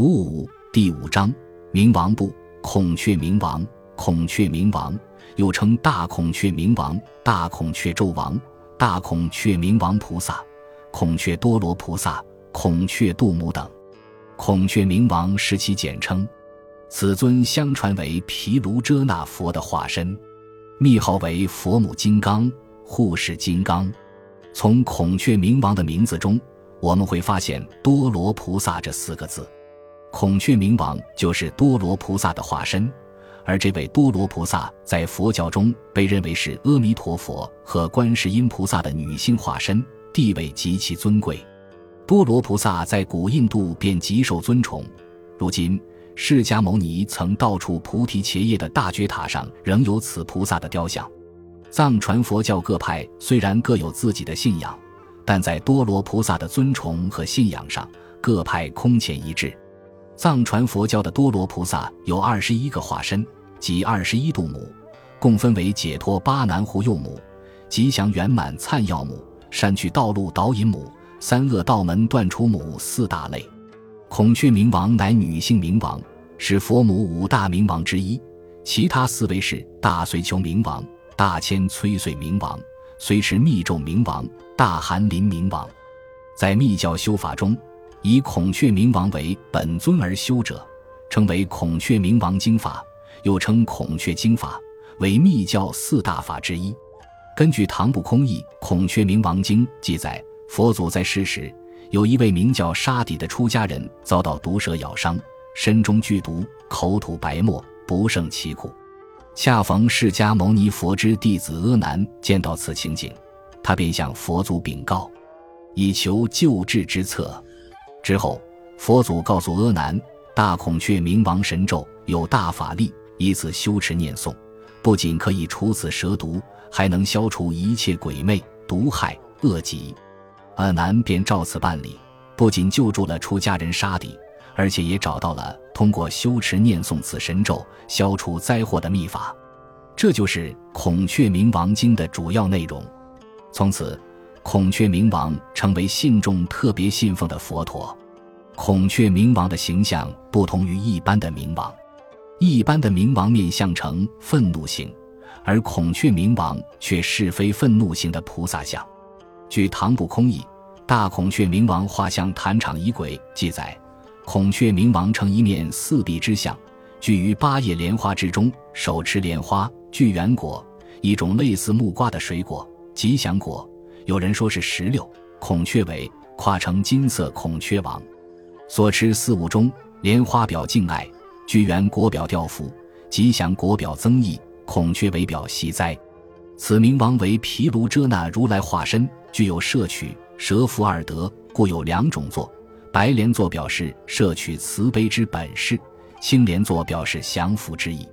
五五第五章冥王部孔雀冥王，孔雀冥王又称大孔雀冥王、大孔雀纣王、大孔雀冥王菩萨、孔雀多罗菩萨、孔雀度母等。孔雀冥王是其简称。此尊相传为毗卢遮那佛的化身，密号为佛母金刚、护世金刚。从孔雀冥王的名字中，我们会发现多罗菩萨这四个字。孔雀明王就是多罗菩萨的化身，而这位多罗菩萨在佛教中被认为是阿弥陀佛和观世音菩萨的女性化身，地位极其尊贵。多罗菩萨在古印度便极受尊崇，如今释迦牟尼曾到处菩提伽耶的大觉塔上仍有此菩萨的雕像。藏传佛教各派虽然各有自己的信仰，但在多罗菩萨的尊崇和信仰上，各派空前一致。藏传佛教的多罗菩萨有二十一个化身，即二十一度母，共分为解脱巴南护佑母、吉祥圆满灿耀母、善去道路导引母、三恶道门断除母四大类。孔雀明王乃女性明王，是佛母五大明王之一，其他四位是大随求明王、大千催岁明王、随持密咒明王、大寒林明王。在密教修法中。以孔雀明王为本尊而修者，称为孔雀明王经法，又称孔雀经法，为密教四大法之一。根据《唐不空译孔雀明王经》记载，佛祖在世时，有一位名叫沙底的出家人遭到毒蛇咬伤，身中剧毒，口吐白沫，不胜其苦。恰逢释迦牟尼佛之弟子阿难见到此情景，他便向佛祖禀告，以求救治之策。之后，佛祖告诉阿难，大孔雀明王神咒有大法力，以此修持念诵，不仅可以除此蛇毒，还能消除一切鬼魅、毒害、恶疾。阿难便照此办理，不仅救助了出家人沙底，而且也找到了通过修持念诵此神咒消除灾祸的秘法。这就是《孔雀明王经》的主要内容。从此。孔雀明王成为信众特别信奉的佛陀。孔雀明王的形象不同于一般的明王，一般的明王面相呈愤怒型，而孔雀明王却是非愤怒型的菩萨像。据《唐不空译大孔雀明王画像坛场仪轨》记载，孔雀明王呈一面四臂之相，居于八叶莲花之中，手持莲花，具圆果，一种类似木瓜的水果，吉祥果。有人说是石榴，孔雀尾，跨成金色孔雀王，所持四物中，莲花表敬爱，居圆果表吊福，吉祥国表增益，孔雀尾表喜灾。此明王为毗卢遮那如来化身，具有摄取、舍福二德，故有两种座。白莲座表示摄取慈悲之本事，青莲座表示降福之意。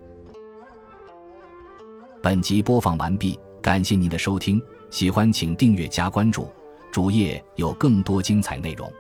本集播放完毕，感谢您的收听。喜欢请订阅加关注，主页有更多精彩内容。